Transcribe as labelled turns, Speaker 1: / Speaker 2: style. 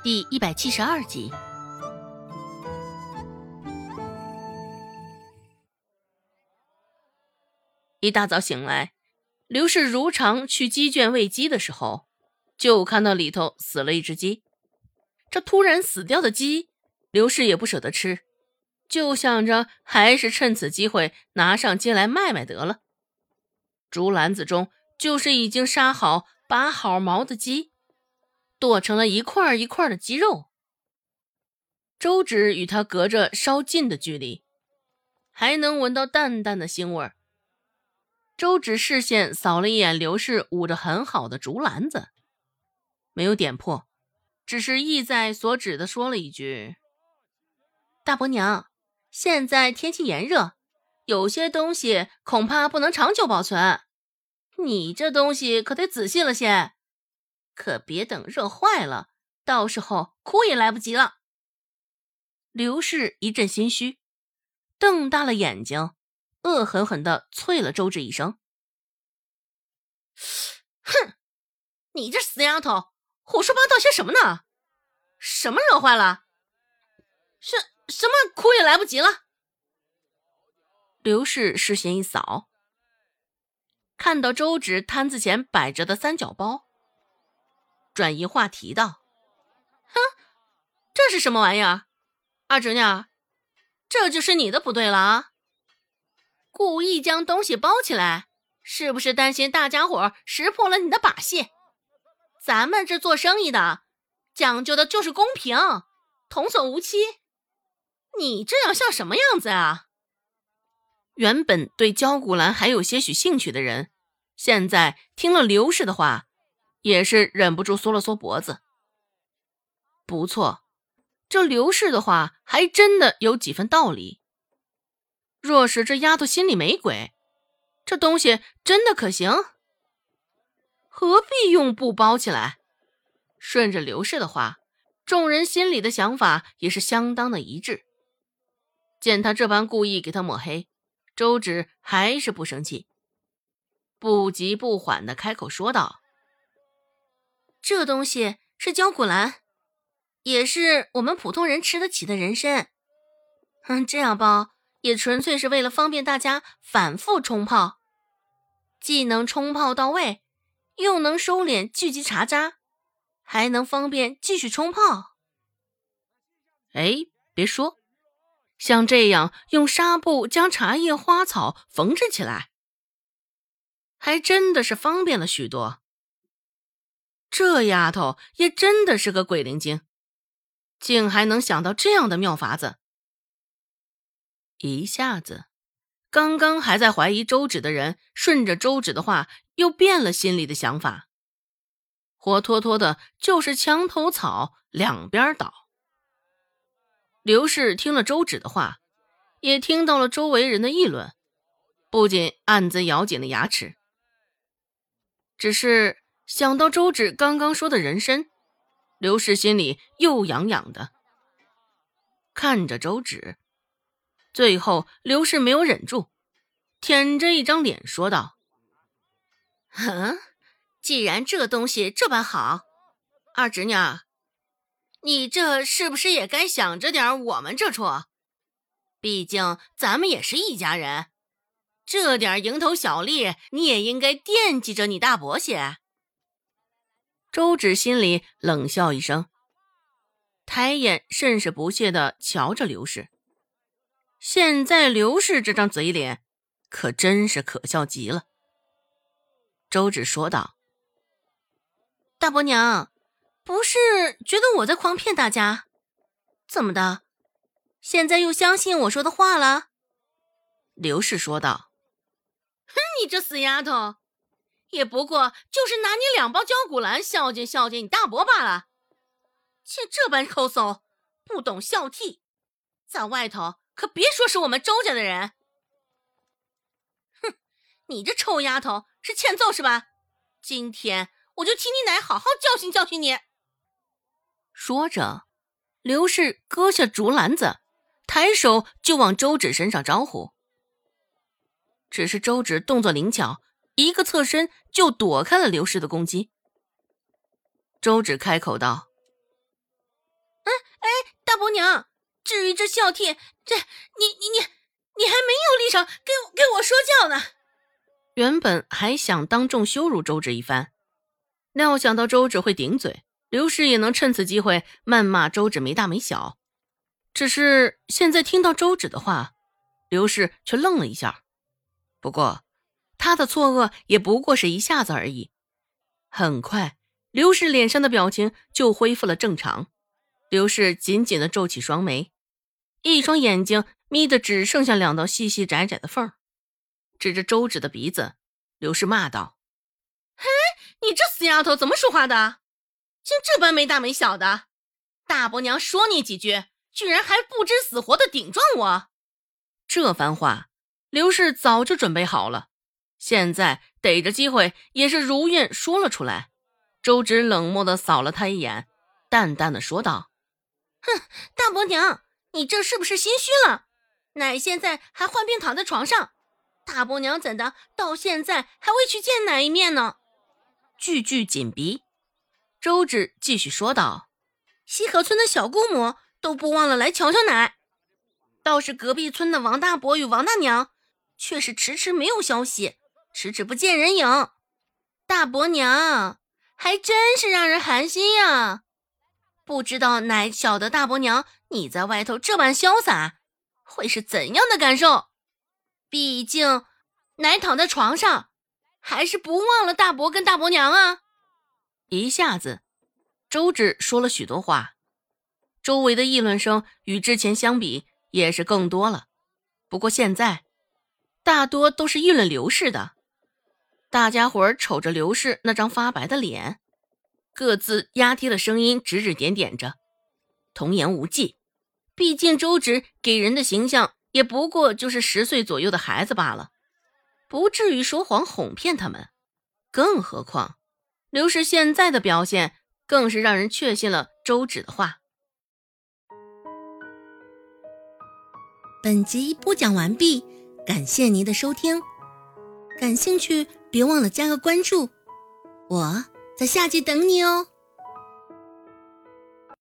Speaker 1: 第一百七十二集。一大早醒来，刘氏如常去鸡圈喂鸡的时候，就看到里头死了一只鸡。这突然死掉的鸡，刘氏也不舍得吃，就想着还是趁此机会拿上街来卖卖得了。竹篮子中就是已经杀好、拔好毛的鸡。剁成了一块一块的鸡肉。周芷与他隔着稍近的距离，还能闻到淡淡的腥味儿。周芷视线扫了一眼刘氏捂着很好的竹篮子，没有点破，只是意在所指的说了一句：“大伯娘，现在天气炎热，有些东西恐怕不能长久保存。你这东西可得仔细了些。”可别等热坏了，到时候哭也来不及了。刘氏一阵心虚，瞪大了眼睛，恶狠狠地啐了周芷一声：“哼，你这死丫头，胡说八道些什么呢？什么热坏了？什什么哭也来不及了？”刘氏视线一扫，看到周芷摊子前摆着的三角包。转移话题道：“哼，这是什么玩意儿？二侄女，这就是你的不对了啊！故意将东西包起来，是不是担心大家伙识破了你的把戏？咱们这做生意的，讲究的就是公平，童叟无欺。你这样像什么样子啊？”原本对焦古兰还有些许兴趣的人，现在听了刘氏的话。也是忍不住缩了缩脖子。不错，这刘氏的话还真的有几分道理。若是这丫头心里没鬼，这东西真的可行？何必用布包起来？顺着刘氏的话，众人心里的想法也是相当的一致。见他这般故意给他抹黑，周芷还是不生气，不急不缓的开口说道。这东西是焦骨蓝，也是我们普通人吃得起的人参。嗯，这样包也纯粹是为了方便大家反复冲泡，既能冲泡到位，又能收敛聚集茶渣，还能方便继续冲泡。哎，别说，像这样用纱布将茶叶、花草缝制起来，还真的是方便了许多。这丫头也真的是个鬼灵精，竟还能想到这样的妙法子。一下子，刚刚还在怀疑周芷的人，顺着周芷的话又变了心里的想法，活脱脱的就是墙头草两边倒。刘氏听了周芷的话，也听到了周围人的议论，不仅暗自咬紧了牙齿，只是。想到周芷刚刚说的人参，刘氏心里又痒痒的。看着周芷，最后刘氏没有忍住，舔着一张脸说道：“哼，既然这东西这般好，二侄女，你这是不是也该想着点我们这处？毕竟咱们也是一家人，这点蝇头小利，你也应该惦记着你大伯些。”周芷心里冷笑一声，抬眼甚是不屑地瞧着刘氏。现在刘氏这张嘴脸，可真是可笑极了。周芷说道：“大伯娘，不是觉得我在诓骗大家？怎么的？现在又相信我说的话了？”刘氏说道：“哼，你这死丫头！”也不过就是拿你两包焦骨兰孝敬孝敬你大伯罢了，且这般抠搜，不懂孝悌，在外头可别说是我们周家的人。哼，你这臭丫头是欠揍是吧？今天我就替你奶好好教训教训你。说着，刘氏割下竹篮子，抬手就往周芷身上招呼。只是周芷动作灵巧。一个侧身就躲开了刘氏的攻击。周芷开口道：“哎哎，大伯娘，至于这孝悌，这你你你你还没有立场给给我说教呢。
Speaker 2: 原本还想当众羞辱周芷一番，料想到周芷会顶嘴，刘氏也能趁此机会谩骂周芷没大没小。只是现在听到周芷的话，刘氏却愣了一下。不过，他的错愕也不过是一下子而已。很快，刘氏脸上的表情就恢复了正常。刘氏紧紧的皱起双眉，一双眼睛眯得只剩下两道细细窄窄的缝儿。指着周芷的鼻子，刘氏骂道：“
Speaker 1: 嘿，你这死丫头怎么说话的？竟这般没大没小的！大伯娘说你几句，居然还不知死活的顶撞我！”
Speaker 2: 这番话，刘氏早就准备好了，现在逮着机会也是如愿说了出来。周芷冷漠的扫了他一眼，淡淡的说道：“
Speaker 1: 哼，大伯娘，你这是不是心虚了？奶现在还患病躺在床上。”大伯娘怎的到现在还未去见奶一面呢？
Speaker 2: 句句紧逼。周芷继续说道：“
Speaker 1: 西河村的小姑母都不忘了来瞧瞧奶，倒是隔壁村的王大伯与王大娘，却是迟迟没有消息，迟迟不见人影。大伯娘还真是让人寒心呀！不知道奶晓得大伯娘你在外头这般潇洒，会是怎样的感受？”毕竟，奶躺在床上，还是不忘了大伯跟大伯娘啊！
Speaker 2: 一下子，周芷说了许多话，周围的议论声与之前相比也是更多了。不过现在，大多都是议论刘氏的。大家伙儿瞅着刘氏那张发白的脸，各自压低了声音，指指点点着，童言无忌。毕竟周芷给人的形象。也不过就是十岁左右的孩子罢了，不至于说谎哄骗他们。更何况，刘氏现在的表现更是让人确信了周芷的话。
Speaker 3: 本集播讲完毕，感谢您的收听。感兴趣，别忘了加个关注，我在下集等你哦。